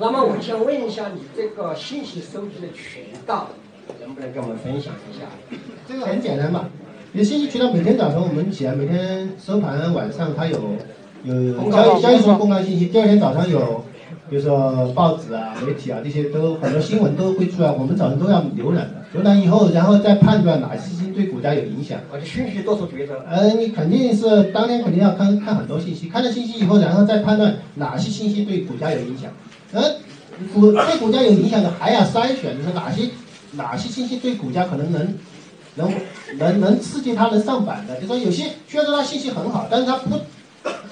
那么我想问一下，你这个信息收集的渠道，能不能跟我们分享一下？这个很简单嘛，你信息渠道每天早晨我们起来，每天收盘晚上它有有交易交易所公开信息，第二天早上有，比如说报纸啊、媒体啊这些都很多新闻都会出来，我们早晨都要浏览的，浏览以后然后再判断哪些信息对股价有影响。我的信息多做抉择。呃，你肯定是当天肯定要看看很多信息，看了信息以后，然后再判断哪些信息对股价有影响。呃，股对股价有影响的还要筛选，就是哪些哪些信息对股价可能能能能能刺激它能上板的，就说有些虽然说它信息很好，但是它不，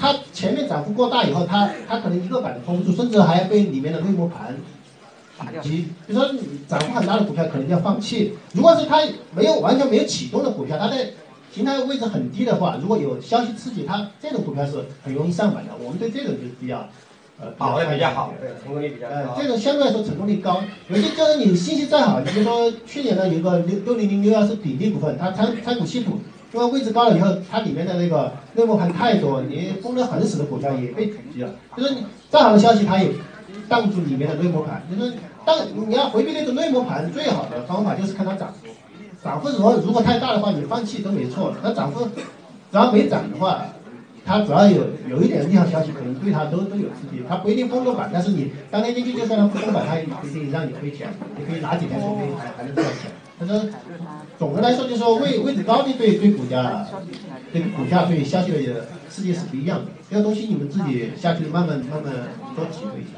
它前面涨幅过大以后，它它可能一个板封不住，甚至还要被里面的内幕盘打掉。比如说你涨幅很大的股票可能要放弃，如果是它没有完全没有启动的股票，它在平台位置很低的话，如果有消息刺激它，这种股票是很容易上板的。我们对这种就比较。呃，跑的比较好，对，成功率比较高。呃，这种相对来说成功率高。有些就是你信息再好，你比如说去年呢有个六六零零六幺是比例股份，它参参股稀土，因为位置高了以后，它里面的那个内幕盘太多，你封得很死的股票也被狙击了。就是你再好的消息，它也挡住里面的内幕盘。就是当你要回避那种内幕盘，最好的方法就是看它涨幅。涨幅如果如果太大的话，你放弃都没错。那涨幅只要没涨的话。它只要有有一点利好消息，可能对它都都有刺激。它不一定封多板，但是你当天进去就算它不封板，它也不一定让你亏钱。你可以拿几天说不定还还能赚钱。反正，总的来说就是说位位置高的对对股价，对股价对消息的刺激是不一样的。这个东西你们自己下去慢慢慢慢多体会一下。